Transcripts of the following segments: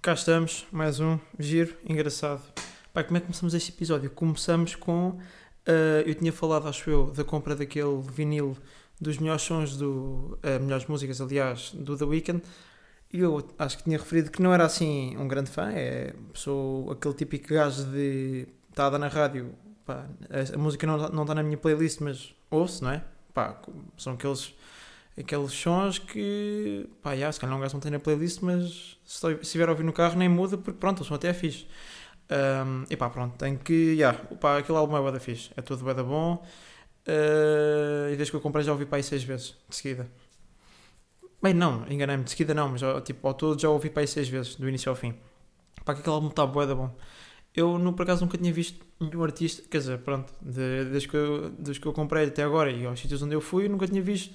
cá estamos, mais um giro, engraçado. Como é que começamos este episódio? Começamos com. uh, eu tinha falado, acho eu, da compra daquele vinil dos melhores sons do. Uh, melhores músicas, aliás, do The Weeknd. E eu acho que tinha referido que não era assim um grande fã, é, sou aquele típico gajo de. está a dar na rádio, pá, a, a música não, não está na minha playlist, mas ouço, não é? Pá, são aqueles aqueles sons que, pá, já, se calhar não gajo não tem na playlist, mas se, estiver a ouvir no carro nem muda, porque pronto, o som até é fixe. Um, e pá, pronto, tem que, já, pá, aquele álbum é bué da fixe, é tudo bué da bom. Uh, e desde que eu comprei já ouvi para aí seis vezes, de seguida. Bem, não, enganei-me, de seguida não, mas tipo, ao todo já ouvi para aí seis vezes, do início ao fim. Pá, que aquele álbum está bué da bom. Eu, no, por acaso, nunca tinha visto nenhum artista, quer dizer, pronto, de, desde, que eu, desde que eu comprei até agora e aos sítios onde eu fui, nunca tinha visto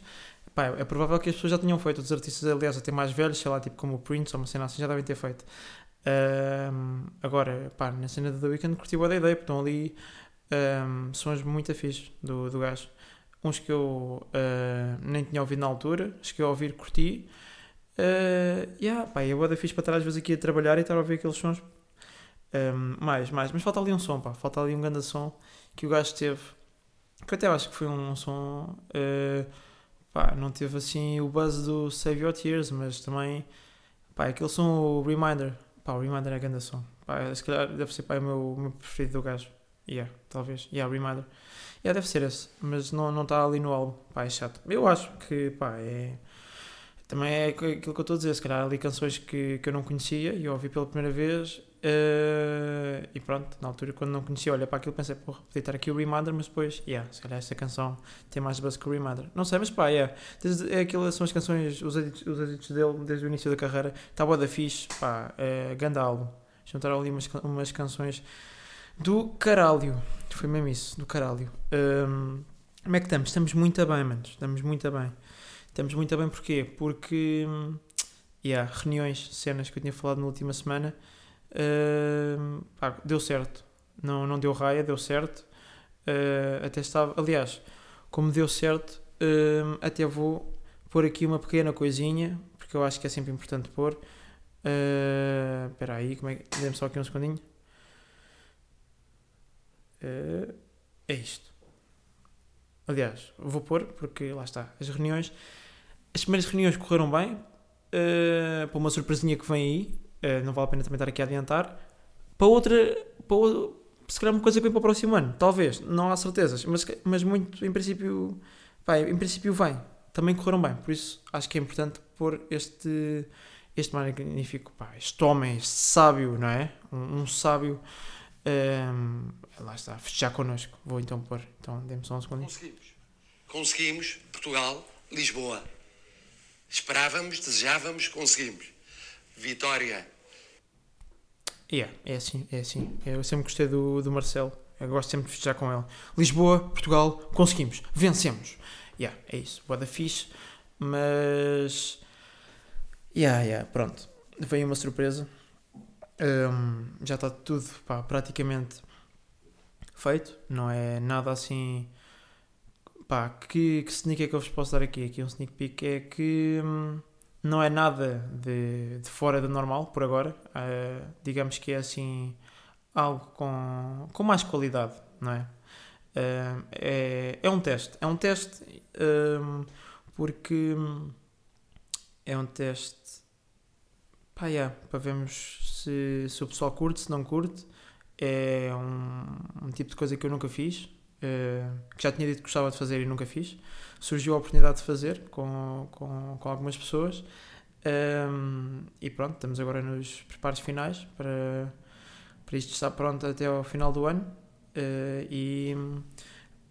Pá, é provável que as pessoas já tenham feito, os artistas, aliás, até mais velhos, sei lá, tipo como o Prince ou uma cena assim, já devem ter feito. Um, agora, pá, na cena do The Weeknd curti a ideia, porque estão ali um, sons muito afixos do, do gajo. Uns que eu uh, nem tinha ouvido na altura, cheguei a ouvir, curti. Uh, yeah, pá, é boa da fixe para estar às vezes aqui a trabalhar e estar a ouvir aqueles sons. Um, mais, mais, mas falta ali um som, pá, falta ali um grande som que o gajo teve. Que eu até acho que foi um som. Uh, pá, não teve assim o buzz do Save Your Tears, mas também, pá, aquele som, o Reminder, pá, o Reminder é grande som, pá, se calhar deve ser, pá, o meu, o meu preferido do gajo, yeah, talvez, yeah, Reminder, yeah, deve ser esse, mas não está não tá ali no álbum, pá, é chato, eu acho que, pá, é, também é aquilo que eu estou a dizer, se calhar ali canções que, que eu não conhecia e ouvi pela primeira vez Uh, e pronto, na altura, quando não conhecia, olha para aquilo, pensei, porra, podia estar aqui o Reminder, mas depois, yeah, se calhar esta canção tem mais buzz que o Reminder. Não sei, mas pá, yeah, desde, é aquelas são as canções, os edits, os dele desde o início da carreira, está boa da fixe, pá, é, grande álbum. Juntaram ali umas, umas canções do caralho, foi mesmo isso, do caralho. Um, como é que estamos? Estamos muito bem, manos, estamos muito bem. Estamos muito bem porquê? Porque, yeah, reuniões, cenas que eu tinha falado na última semana Pá, deu certo. Não, não deu raia, deu certo. Uh, até estava. Aliás, como deu certo, uh, até vou pôr aqui uma pequena coisinha, porque eu acho que é sempre importante pôr. Espera aí, como é que. Dê-me só aqui um segundinho. é isto. Aliás, vou pôr, porque lá está. As reuniões. As primeiras reuniões correram bem. Para uma surpresinha que vem aí, eh, não vale a pena também estar aqui a adiantar. Para outra, para se calhar uma coisa que vem para o próximo ano, talvez, não há certezas, mas, mas muito, em princípio, vai, em princípio vem. Também correram bem, por isso acho que é importante pôr este, este magnífico, pá, este homem, este sábio, não é? Um, um sábio, um, ehm, lá está, festejar connosco. Vou então pôr, então dê-me só um segundo. Conseguimos. Conseguimos, Portugal, Lisboa. Esperávamos, desejávamos, conseguimos. Vitória Yeah, é assim, é assim. Eu sempre gostei do, do Marcelo. Eu gosto sempre de festejar com ele. Lisboa, Portugal, conseguimos, vencemos. Yeah, é isso. Boa da fixe. Mas. Yeah, yeah, pronto. Veio uma surpresa. Um, já está tudo pá, praticamente feito. Não é nada assim. Pá, que, que sneak é que eu vos posso dar aqui? Aqui um sneak peek é que. Hum, não é nada de, de fora do normal por agora. Uh, digamos que é assim algo com, com mais qualidade, não é? Uh, é, é um teste. É um teste um, porque é um teste pá, yeah, para vermos se, se o pessoal curte, se não curte. É um, um tipo de coisa que eu nunca fiz, uh, que já tinha dito que gostava de fazer e nunca fiz surgiu a oportunidade de fazer com, com, com algumas pessoas. Um, e pronto, estamos agora nos preparos finais para, para isto estar pronto até ao final do ano. Uh, e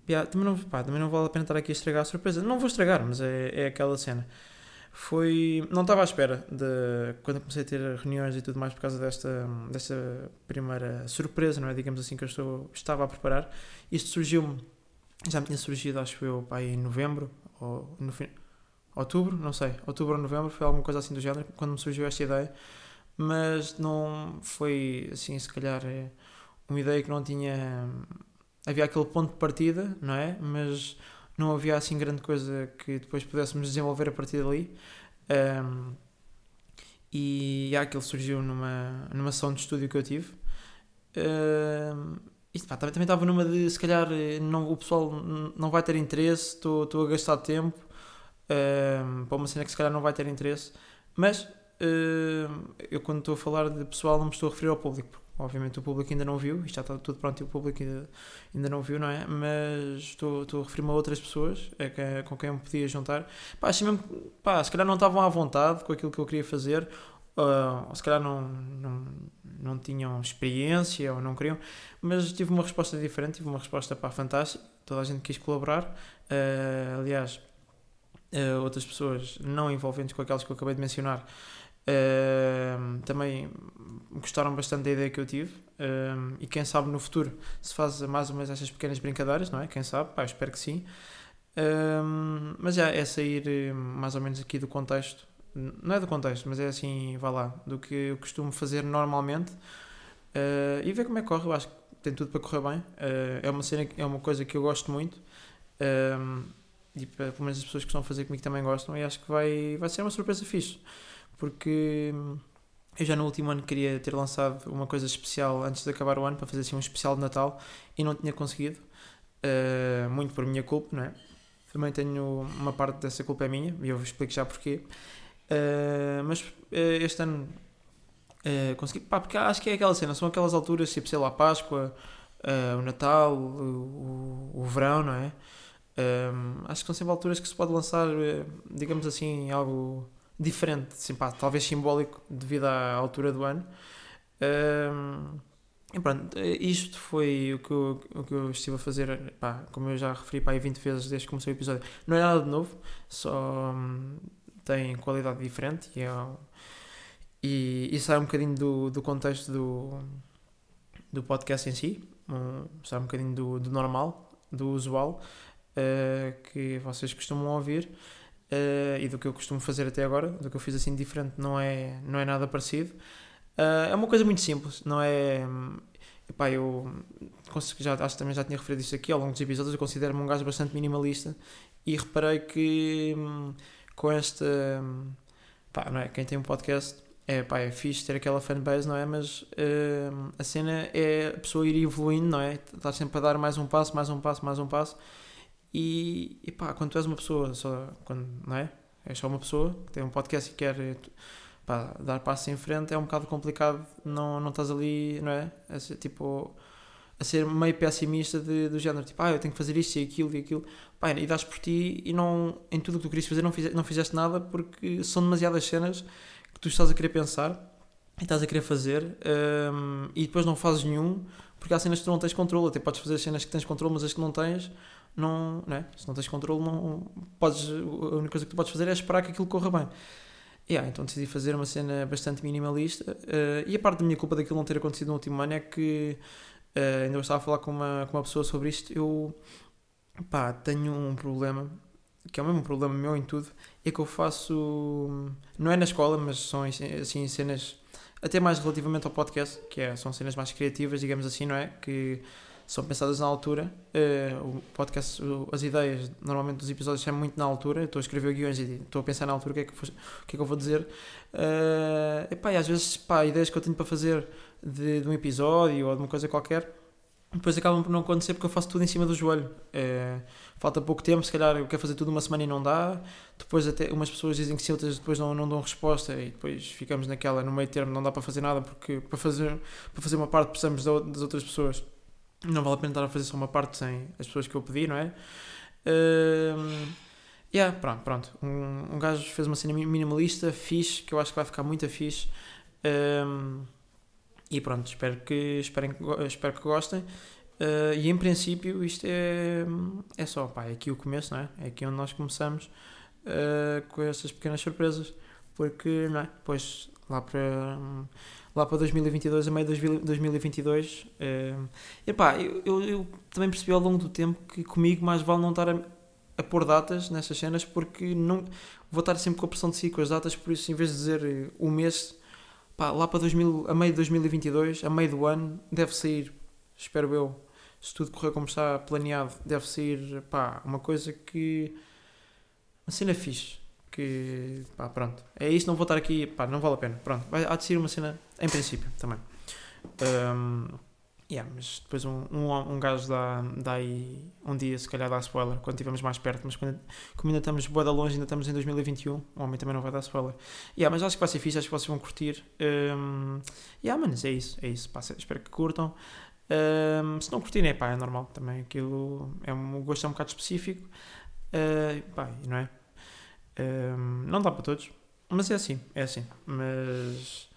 yeah, também, não, pá, também não vale a pena estar aqui a estragar a surpresa. Não vou estragar, mas é, é aquela cena. Foi. Não estava à espera de quando comecei a ter reuniões e tudo mais por causa desta, desta primeira surpresa, não é? Digamos assim, que eu estou, estava a preparar. Isto surgiu-me já me tinha surgido, acho eu, pá, em novembro, ou no fim, outubro, não sei, outubro ou novembro, foi alguma coisa assim do género, quando me surgiu esta ideia, mas não foi, assim, se calhar, é uma ideia que não tinha, havia aquele ponto de partida, não é, mas não havia, assim, grande coisa que depois pudéssemos desenvolver a partir dali, um, e há aquilo surgiu numa, numa sessão de estúdio que eu tive. Uh, isto, pá, também, estava numa de se calhar não, o pessoal não vai ter interesse, estou a gastar tempo uh, para uma cena que se calhar não vai ter interesse, mas uh, eu quando estou a falar de pessoal não me estou a referir ao público, obviamente o público ainda não viu, isto já está tudo pronto e o público ainda, ainda não viu, não é? Mas estou, estou a referir-me a outras pessoas é com quem eu me podia juntar. Pá, assim mesmo, pá, se calhar não estavam à vontade com aquilo que eu queria fazer, uh, ou se calhar não, não, não tinham experiência ou não queriam, mas tive uma resposta diferente, tive uma resposta para fantástica, toda a gente quis colaborar. Uh, aliás, uh, outras pessoas não envolventes com aquelas que eu acabei de mencionar também gostaram bastante da ideia que eu tive e quem sabe no futuro se faz mais ou menos essas pequenas brincadeiras, não é? Quem sabe, pá, espero que sim. Mas já é sair eh, mais ou menos aqui do contexto, não é do contexto, mas é assim, vá lá, do que eu costumo fazer normalmente ah, e ver como é que corre. Eu acho que tem tudo para correr bem. é, uma cena, é uma coisa que eu gosto muito e pelo menos as pessoas que estão a fazer comigo também gostam e acho que vai, vai ser uma surpresa fixe porque eu já no último ano queria ter lançado uma coisa especial antes de acabar o ano para fazer assim um especial de Natal e não tinha conseguido, uh, muito por minha culpa, não é? Também tenho uma parte dessa culpa é minha e eu explico já porquê. Uh, mas uh, este ano consegui, pá, porque acho que é aquela cena, são aquelas alturas, tipo, sei lá, Páscoa, o Natal, o, o, o verão, não é? acho que são sempre alturas que se pode lançar, digamos assim, algo diferente, assim, pá, talvez simbólico devido à altura do ano. E pronto, isto foi o que, eu, o que eu estive a fazer, pá, como eu já referi pá, 20 vezes desde que comecei o episódio. Não é nada de novo, só tem qualidade diferente e, é, e, e, sai um bocadinho do, do contexto do, do podcast em si, um, sai um bocadinho do, do normal, do usual, uh, que vocês costumam ouvir uh, e do que eu costumo fazer até agora, do que eu fiz assim diferente, não é, não é nada parecido. Uh, é uma coisa muito simples, não é. Epá, eu já, acho que também já tinha referido isso aqui ao longo dos episódios. Eu considero-me um gajo bastante minimalista e reparei que hum, com esta. Hum, pá, não é? Quem tem um podcast é, pá, é fixe ter aquela fanbase, não é? Mas uh, a cena é a pessoa ir evoluindo, não é? Estar sempre a dar mais um passo, mais um passo, mais um passo. E, e pá, quando tu és uma pessoa, só, quando, não é? És só uma pessoa que tem um podcast e quer pá, dar passos em frente, é um bocado complicado, não, não estás ali, não é? Ser, tipo, a ser meio pessimista de, do género, tipo, ah, eu tenho que fazer isto e aquilo e aquilo, pá, e dás por ti e não, em tudo o que tu querias fazer não, fiz, não fizeste nada porque são demasiadas cenas que tu estás a querer pensar e estás a querer fazer um, e depois não fazes nenhum porque há cenas que tu não tens controle, até podes fazer cenas que tens controle, mas as que não tens não, não é? se não tens controle, não podes, a única coisa que tu podes fazer é esperar que aquilo corra bem. Yeah, então decidi fazer uma cena bastante minimalista. Uh, e a parte da minha culpa daquilo não ter acontecido no último ano é que uh, ainda estava a falar com uma, com uma pessoa sobre isto. Eu pá, tenho um problema que é o mesmo problema meu em tudo. É que eu faço, não é na escola, mas são assim cenas até mais relativamente ao podcast, que é, são cenas mais criativas, digamos assim, não é? Que são pensadas na altura. Uh, o podcast, as ideias, normalmente dos episódios são muito na altura. Estou a escrever guiões e estou a pensar na altura o que é que, o que, é que eu vou dizer. Uh, epá, e às vezes, pá, ideias que eu tenho para fazer de, de um episódio ou de uma coisa qualquer, depois acabam por não acontecer porque eu faço tudo em cima do joelho. Uh, falta pouco tempo, se calhar eu quero fazer tudo uma semana e não dá. Depois até umas pessoas dizem que sim, outras depois não, não dão resposta e depois ficamos naquela, no meio termo, não dá para fazer nada porque para fazer, para fazer uma parte precisamos das outras pessoas não vale a pena estar a fazer só uma parte sem as pessoas que eu pedi, não é? Uh, yeah, pronto, pronto. Um, um gajo fez uma cena minimalista, fixe, que eu acho que vai ficar muito fixe. Um, e pronto, espero que, esperem, espero que gostem. Uh, e em princípio isto é, é só, pá, é aqui o começo, não é? É aqui onde nós começamos uh, com essas pequenas surpresas. Porque, não é? Depois lá para lá para 2022, a meio de 2022. Uh, epá, eu, eu, eu, também percebi ao longo do tempo que comigo mais vale não estar a, a pôr datas nessas cenas porque não vou estar sempre com a pressão de si com as datas, por isso em vez de dizer o mês, pá, lá para 2000, a meio de 2022, a meio do ano, deve sair, espero eu, se tudo correr como está planeado, deve sair pá, uma coisa que. uma cena fixe Porque, pá, pronto. É isso, não vou estar aqui, pá, não vale a pena. Pronto, vai, há de ser uma cena, em princípio, também. Um, yeah, mas depois um, um, um gajo dá, dá aí um dia, se calhar dá spoiler, quando estivermos mais perto, mas quando, como ainda estamos boa longe, ainda estamos em 2021, o homem também não vai dar spoiler. Yeah, mas acho que vai ser fixe, acho que vocês vão curtir. Um, yeah, manos, é isso, é isso. Pá, espero que curtam. Um, se não curtirem, pá, é normal também. Aquilo é um, gosto é um bocado específico. Uh, pá, não é? Um, não dá para todos, mas é assim, é assim. Mas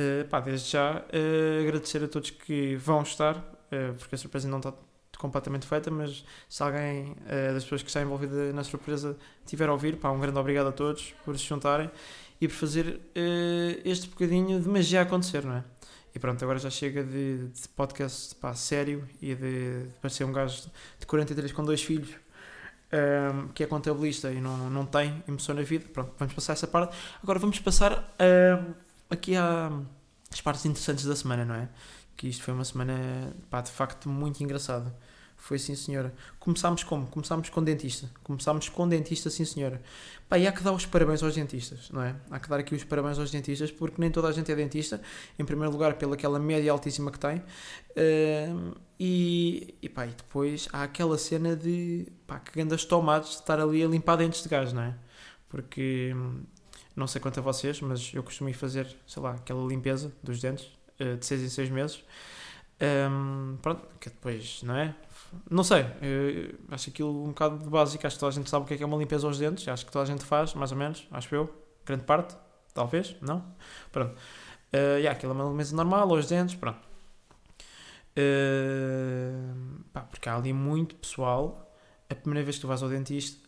uh, pá, desde já uh, agradecer a todos que vão estar, uh, porque a surpresa não está completamente feita, mas se alguém das pessoas que está envolvida na surpresa tiver a ouvir, pá, um grande obrigado a todos por se juntarem e por fazer este bocadinho de magia acontecer, não é? E pronto, agora já chega de, de podcast pá, sério e de, de parecer um gajo de 43 com dois filhos um, que é contabilista e não, não tem emoção na vida. Pronto, vamos passar essa parte. Agora vamos passar um, aqui às partes interessantes da semana, não é? Que isto foi uma semana, pá, de facto muito engraçada. Foi sim, senhora. Começámos como? Começámos com dentista. Começámos com dentista, sim, senhora. Pá, e há que dar os parabéns aos dentistas, não é? Há que dar aqui os parabéns aos dentistas, porque nem toda a gente é dentista. Em primeiro lugar, pelaquela média altíssima que tem. Uh, e, e, pá, e depois há aquela cena de, pá, que grandes tomates de estar ali a limpar dentes de gás, não é? Porque, não sei quanto a vocês, mas eu costumo ir fazer, sei lá, aquela limpeza dos dentes uh, de 6 em 6 meses. Um, pronto, que depois, não é? Não sei, eu acho aquilo um bocado de básico. Acho que toda a gente sabe o que é, que é uma limpeza aos dentes. Acho que toda a gente faz, mais ou menos. Acho eu. Grande parte, talvez, não? Pronto. Uh, yeah, aquilo é uma limpeza normal aos dentes. Pronto. Uh, pá, porque há ali muito pessoal. A primeira vez que tu vais ao dentista,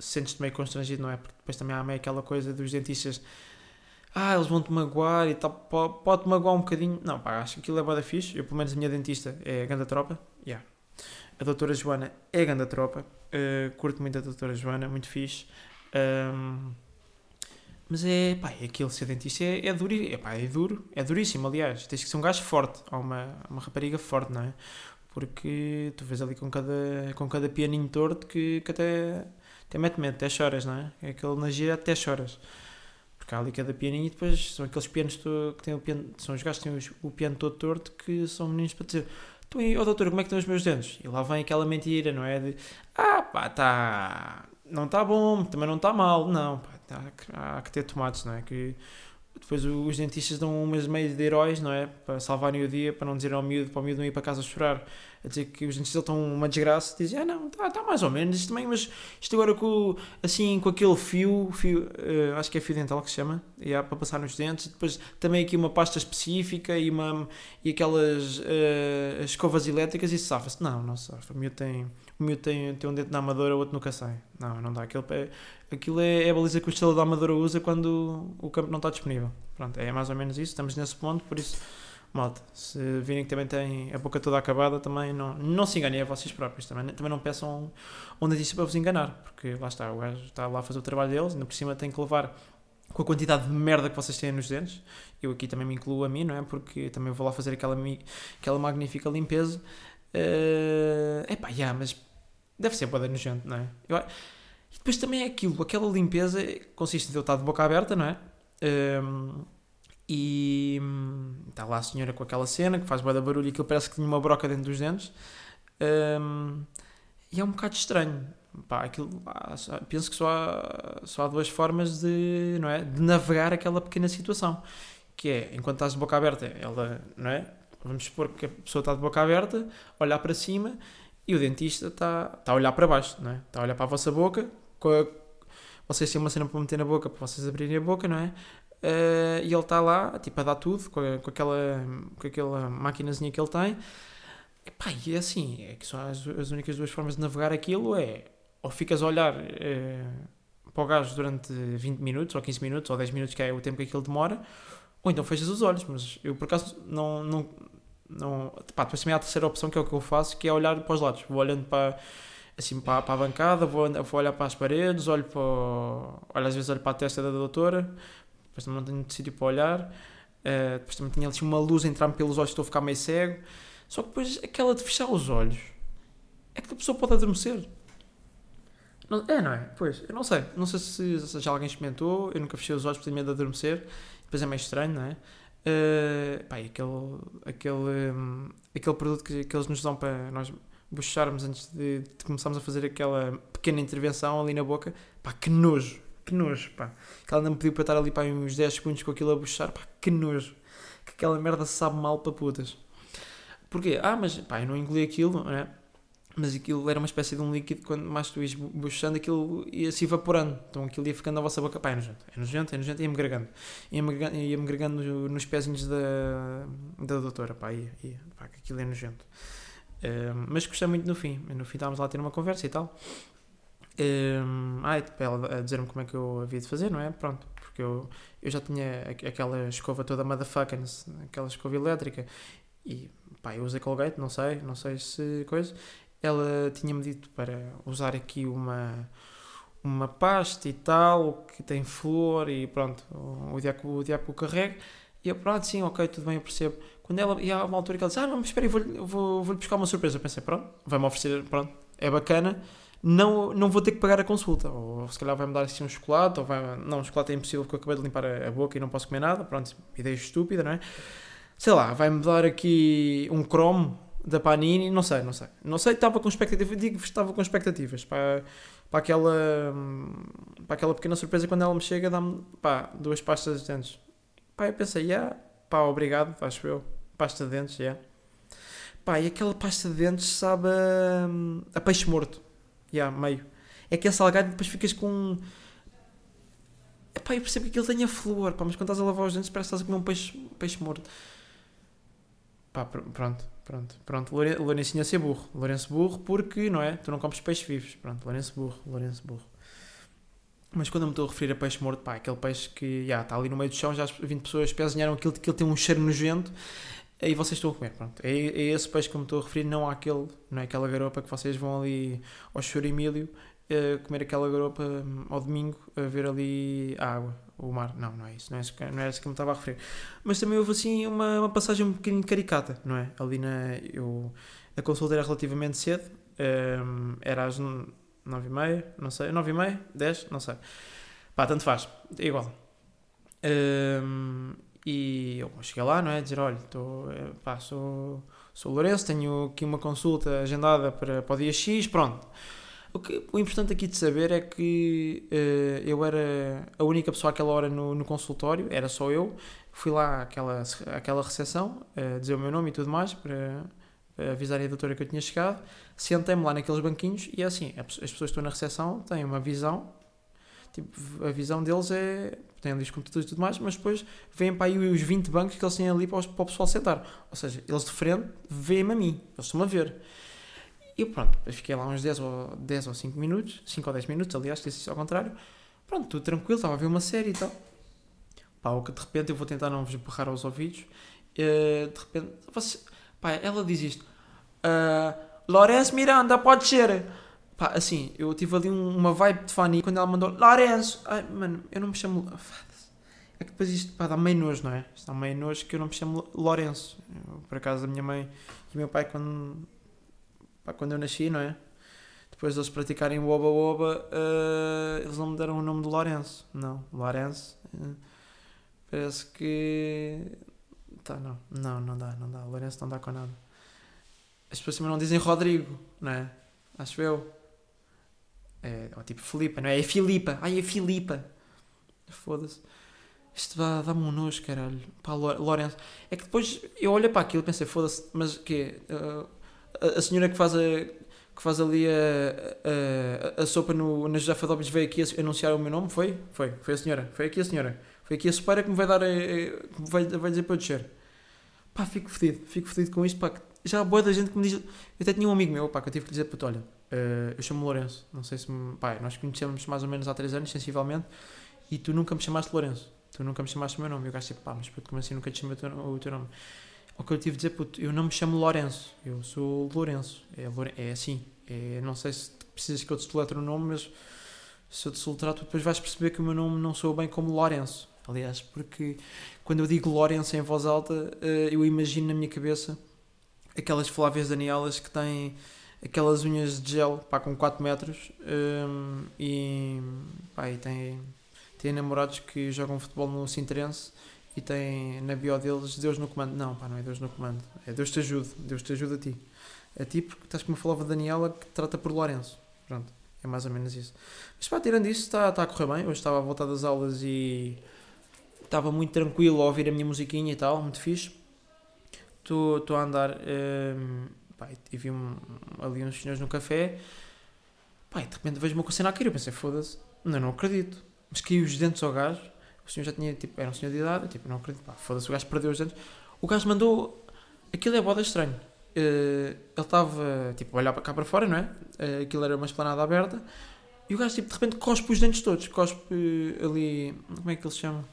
sentes-te meio constrangido, não é? Porque depois também há meio aquela coisa dos dentistas ah, eles vão-te magoar e tal, pode-te magoar um bocadinho. Não, pá, acho que aquilo é boa da fixe. Eu, pelo menos, a minha dentista é a ganda tropa. Yeah. A doutora Joana é a ganda tropa. Uh, curto muito a doutora Joana, muito fixe. Um, mas é, pá, é aquele ser dentista é, é duro, é, pá, é duro, é duríssimo, aliás. Tens que ser um gajo forte, ou uma, uma rapariga forte, não é? Porque tu vês ali com cada, com cada pianinho torto que, que até, até mete medo, até choras, não é? É aquele na gira até choras. Porque há ali cada pianinho e depois são aqueles pianos que têm o piano, são os gajos que têm o piano todo torto que são meninos para dizer então, oh doutor, como é que estão os meus dentes? E lá vem aquela mentira, não é? De, ah pá, tá, não está bom, também não está mal. Não, pá, tá, há que ter tomates, não é? Que depois os dentistas dão umas meias de heróis, não é? Para salvarem o dia, para não dizer ao miúdo, para o miúdo não ir para casa chorar a dizer que os dentistas estão uma desgraça, dizem, ah não, está tá mais ou menos, isto também, mas isto agora com, assim, com aquele fio, fio uh, acho que é fio dental que se chama, yeah, para passar nos dentes, depois também aqui uma pasta específica e, uma, e aquelas uh, escovas elétricas e safa-se. Não, não safa, o miúdo tem, o miúdo tem, tem um dente na amadora, o outro nunca sai. Não, não dá, aquilo é, aquilo é, é a baliza que o estrela da amadora usa quando o campo não está disponível. Pronto, é mais ou menos isso, estamos nesse ponto, por isso malta, se virem que também têm a boca toda acabada, também não, não se enganem a vocês próprios, também, também não peçam um dentista para vos enganar, porque lá está, o gajo está lá a fazer o trabalho deles, ainda por cima tem que levar com a quantidade de merda que vocês têm nos dentes, eu aqui também me incluo a mim, não é? Porque também vou lá fazer aquela, aquela magnífica limpeza. Uh, epá, yeah, mas deve ser boa nojento, não é? Eu, e depois também é aquilo, aquela limpeza consiste em eu estar de boca aberta, não é? Uh, e está lá a senhora com aquela cena que faz da barulho e aquilo parece que tinha uma broca dentro dos dentes. Um, e é um bocado estranho. Pá, aquilo, penso que só há, só há duas formas de, não é, de navegar aquela pequena situação. Que é, enquanto estás de boca aberta, ela, não é? Vamos supor que a pessoa está de boca aberta, olhar para cima e o dentista está, está a olhar para baixo, não é? Está a olhar para a vossa boca, vocês têm uma cena para meter na boca para vocês abrirem a boca, não é? Uh, e ele está lá, tipo, a dar tudo com, a, com, aquela, com aquela maquinazinha que ele tem. E, pá, e é assim, é que são as, as únicas duas formas de navegar aquilo é ou ficas a olhar uh, para o gajo durante 20 minutos, ou 15 minutos, ou 10 minutos, que é o tempo que aquilo demora, ou então fechas os olhos, mas eu por acaso não... não, não pá, depois também há a terceira opção, que é o que eu faço, que é olhar para os lados. Vou olhando para assim para, para a bancada, vou, vou olhar para as paredes, olho para, olho, às vezes olho para a testa da doutora, depois também não tenho sítio para olhar, uh, depois também tinha assim uma luz a entrar-me pelos olhos, estou a ficar meio cego. Só que depois aquela de fechar os olhos é que a pessoa pode adormecer. Não- é, não é? Pois, eu não sei. Não sei se, se já alguém experimentou. Eu nunca fechei os olhos por ter medo de adormecer. Depois é meio estranho, não é? Eh, pá, aquele, aquele, hum, aquele produto que, que eles nos dão para nós bochecharmos antes de, de começarmos a fazer aquela pequena intervenção ali na boca. Pá, que nojo. Que nojo, pá. Que ela não me pediu para estar ali pá, uns 10 segundos com aquilo a bochechar. Pá, que nojo. Que aquela merda sabe mal para putas. Porquê? Ah, mas pá, eu não engoli aquilo, não é? Mas aquilo era uma espécie de um líquido, quando mais tu ias bochechando, aquilo ia se evaporando. Então aquilo ia ficando na vossa boca. Pá, é nojento, é nojento, é nojento, ia-me gregando. Ia-me gregando, nos pezinhos da, da doutora, pá, ia, ia, pá, que aquilo é nojento. Mas gostei muito no fim. No fim estávamos lá a ter uma conversa e tal. Ehm, ah, e tipo, ela a dizer-me como é que eu havia de fazer, não é? Pronto, porque eu, eu já tinha aqu- aquela escova toda motherfuckers, aquela escova elétrica, e pá, eu usei Colgate, não sei, não sei se coisa. Ela tinha-me dito para usar aqui uma, uma pasta e tal, que tem flor e pronto, o, o diaco, o diaco carrega. E eu, pronto, sim, ok, tudo bem, eu percebo. Quando ela, e há uma altura que ela diz, ah, não, mas espera vou-lhe vou, vou buscar uma surpresa. Eu pensei, pronto, vai-me oferecer, pronto, é bacana, não, não vou ter que pagar a consulta. Ou se calhar vai-me dar assim um chocolate, ou vai, não, um chocolate é impossível porque eu acabei de limpar a, boca e não posso comer nada, pronto, ideia estúpida, não é? Sei lá, vai-me dar aqui um cromo da Panini, não sei, não sei. Não sei, estava com expectativas, que estava com expectativas para, para, aquela, para aquela pequena surpresa quando ela me chega, dá-me, pá, duas pastas de dentes. Pá, eu pensei, yeah, pá, obrigado, acho eu, pasta de dentes, yeah. Pá, e aquela pasta de dentes sabe a, a peixe morto, yeah, meio. É que é salgado e depois ficas com... Pá, eu percebo que aquilo tem a flor, pá, mas quando estás a lavar os dentes parece que estás a comer um peixe, peixe morto. Pá, pr- pronto, pronto, pronto. Lore- Lourencinho a ser burro. Lourenço burro porque, não é? Tu não comes peixes vivos. Pronto, Lourenço burro, Lourenço burro. Mas quando eu me estou a referir a peixe morto, pá, aquele peixe que, já, está ali no meio do chão, já as 20 pessoas pezinharam aquilo, aquilo tem um cheiro nojento, aí vocês estão a comer, pronto. É, é esse peixe que eu me estou a referir, não àquele, não é aquela garopa que vocês vão ali ao Chorimílio eh, comer aquela garopa hum, ao domingo, a ver ali a água, o mar. Não, não é isso, não é isso, não era isso que eu me estava a referir. Mas também houve assim uma, uma passagem um bocadinho caricata, não é? Ali na. Eu, a consulta era relativamente cedo, hum, era às n- nove e meia, não sei, nove e meia, dez, não sei. Pá, tanto faz, é igual. Hum, e eu cheguei lá, não é? Dizer, olha, estou, eh, pá, sou, sou o Lourenço, tenho aqui uma consulta agendada para, para o dia X, pronto. O, que, o importante aqui de saber é que eh, eu era a única pessoa àquela hora no, no consultório, era só eu. Fui lá àquela, àquela recepção, eh, dizer o meu nome e tudo mais, para, para avisar a doutora que eu tinha chegado. Sentei-me lá naqueles banquinhos e é assim: as pessoas que estão na recepção têm uma visão, tipo, a visão deles é. têm ali os computadores e tudo mais, mas depois vêm para aí os 20 bancos que eles têm ali para, os- para o pessoal sentar. Ou seja, eles de frente veem-me a mim, eles estão-me a ver. E pronto, fiquei lá uns 10 ou, 10 ou 5 minutos, 5 ou 10 minutos, aliás, disse isso ao contrário. Pronto, tudo tranquilo, estava a ver uma série e tal. Pá, o que de repente eu vou tentar não vos borrar aos ouvidos. eh, de repente, você, pá, ela diz isto: Lourenço Miranda, pode ser. Pá, assim, eu tive ali um- uma vibe de Fanny quando ela mandou Lourenço. Ai, mano, eu não me chamo. É que depois isto pá, dá meio nojo, não é? Isto dá meio nojo que eu não me chamo Lourenço. Por acaso, a minha mãe e o meu pai, quando, pá, quando eu nasci, não é? Depois de eles praticarem o Oba Oba, eh, eles não me deram o nome de Lourenço. Não, Lourenço. eh, parece que. Tá, não. Não, não dá, não dá. Lourenço não dá com nada. As pessoas também não dizem Rodrigo, não é? Acho eu. É, ou tipo Filipa, não é? É Filipa. Ai, é Filipa. Foda-se. Isto dá- dá-me um nojo, caralho. Pá, Lo- Lourenço. É que depois eu olho para aquilo e pensei, foda-se, mas que a, a senhora que faz a, que faz ali a, a, a sopa no, na José Fadópolis veio aqui anunciar o meu nome? Foi? Foi. Foi a senhora. Foi aqui a senhora. Foi aqui a sopeira que me vai dar, eh, eh, que me vai, vai dizer para eu descer. Pá, fico fedido. Fico fedido com isto, pá. Já há boa da gente que me diz... Eu até tinha um amigo meu, pá, que eu tive que dizer, puto, olha, eh, eu chamo-me Lourenço. Não sei se. Pá, nós conhecemos mais ou menos há 3 anos, sensivelmente, e tu nunca me chamaste Lourenço. Tu nunca me chamaste o meu nome. E o gajo tipo, pá, mas puto, como assim nunca te chamei o teu, nome? O que eu tive de dizer, puto, eu não me chamo Lourenço. Eu sou Lourenço. É, é assim. É, não sei se precisas que eu te soletre o nome, mas se eu te soletrar, tu depois vais perceber que o meu nome não soa bem como Lourenço. Aliás, porque quando eu digo Lourenço em voz alta, eh, eu imagino na minha cabeça aquelas Flávias Danielas que têm aquelas unhas de gel, pá, com 4 metros. hum, e, pá, e tem, tem namorados que jogam futebol no Sintrense e tem na bio deles Deus no comando. Não, pá, não é Deus no comando. É Deus te ajude. Deus te ajuda a ti. A ti, porque estás como falava Daniela, que trata por Lourenço. Pronto, é mais ou menos isso. Mas pá, tirando isso, está está a correr bem. Hoje estava a voltar das aulas e estava muito tranquilo a ouvir a minha musiquinha e tal, muito fixe. Estou a andar hum, pá, e vi um- ali uns senhores no café. Pá, de repente vejo uma coisa a cair. Eu pensei, foda-se, não, não acredito. Mas caiu os dentes ao gajo. O senhor já tinha, tipo, era um senhor de idade. Eu, tipo, não acredito, pá, foda-se, o gajo perdeu os dentes. O gajo mandou. Aquilo é boda estranho. Eh, ele estava, tipo, a olhar para cá para fora, não é? Eh, aquilo era uma esplanada aberta. E o gajo, tipo, de repente cospe os dentes todos. Cospe ali. Como é que ele se chama?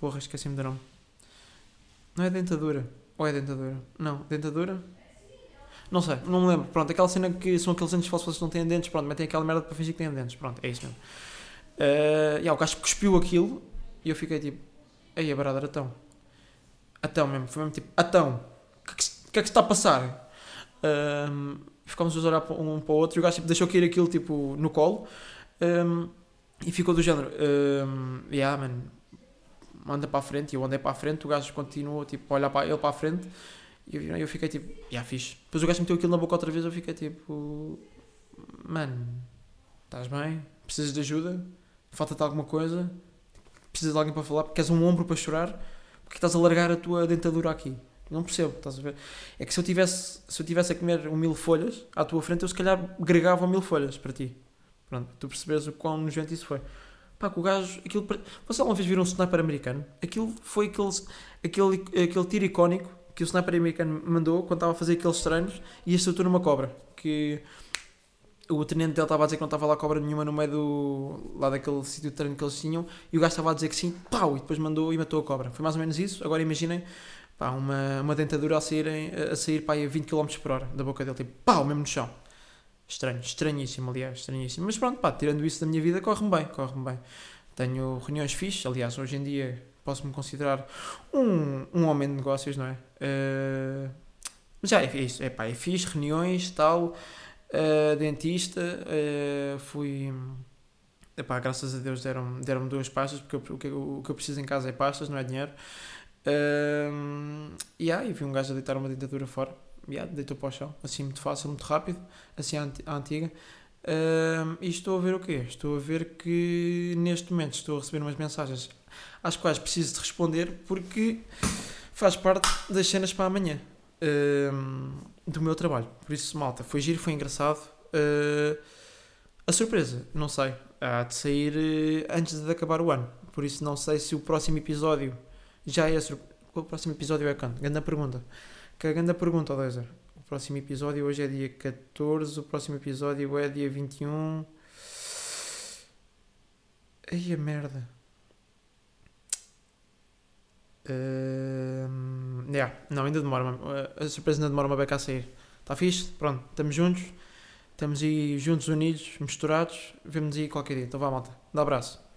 Porra, esqueci-me do nome. Não é dentadura. Ou é dentadura? Não, dentadura? Não sei, não me lembro. Pronto, aquela cena que são aqueles dentes falsos que vocês não têm dentes. Pronto, metem aquela merda para fingir que têm dentes. Pronto, é isso mesmo. Uh, yeah, o gajo cuspiu aquilo e eu fiquei tipo, ei, a barada era tão. Atão mesmo, foi mesmo tipo, atão. O que, que que é que está a passar? Um, ficámos os dois a olhar um para o outro e o gajo tipo, deixou cair aquilo tipo no colo um, e ficou do género, um, yeah, man, anda para a frente e eu andei para a frente, o gajo continuou tipo, a olhar para ele para a frente e eu, eu fiquei tipo, yeah, fixe. Depois o gajo meteu aquilo na boca outra vez eu fiquei tipo, mano, estás bem? Precisas de ajuda? Falta-te alguma coisa? Precisas de alguém para falar? Queres um ombro para chorar? Porque estás a largar a tua dentadura aqui? Não percebo, estás a ver? É que se eu tivesse, se eu tivesse a comer um mil folhas à tua frente, eu se calhar gregava mil folhas para ti. Pronto, tu percebes o quão nojento isso foi. Pá, que o gajo, aquilo. Vocês alguma vez viram um sniper americano? Aquilo foi aquele, aquele, aquele tiro icónico que o sniper americano mandou quando estava a fazer aqueles treinos e acertou numa cobra. Que o tenente dele estava a dizer que não estava lá cobra nenhuma no meio do. lá daquele sítio de treino que eles tinham e o gajo estava a dizer que sim, pau, e depois mandou e matou a cobra. Foi mais ou menos isso. Agora imaginem, pá, uma, uma dentadura a sair, a sair pá, a 20 km por hora da boca dele, tipo, pau, mesmo no chão. Estranho, estranhíssimo, aliás, estranhíssimo. Mas pronto, pá, tirando isso da minha vida, corre-me bem, corre-me bem. Tenho reuniões fixes, aliás, hoje em dia posso-me considerar um, um homem de negócios, não é? Mas já é isso, é pá, é fixe, reuniões, tal, eh, dentista, eh, fui. Epá, graças a Deus deram-me deram duas pastas, porque eu- o, que, eu- o que eu preciso em casa é pastas, não é dinheiro. Um, yeah, e vi um gajo a deitar uma dentadura fora. Yeah, deitou para o chão, assim muito fácil, muito rápido, assim à anti- à antiga. E estou a ver o quê? Estou a ver que neste momento estou a receber umas mensagens às quais preciso de responder porque faz parte das cenas para amanhã um, do meu trabalho. Por isso, malta, foi giro, foi engraçado. Uh, a surpresa, não sei, há de sair eh, antes de acabar o ano. Por isso, não sei se o próximo episódio já é. sur- O próximo episódio é quando? Grande pergunta. Que grande pergunta, Odezer. O próximo episódio hoje é dia 14, o próximo episódio é dia 21. Ai a merda. Hum, yeah, não, ainda demora. A a surpresa ainda demora uma beca a sair. Está fixe? Pronto, estamos juntos. Estamos aí juntos, unidos, misturados. Vemo-nos aí qualquer dia. Então vá, malta. Um abraço.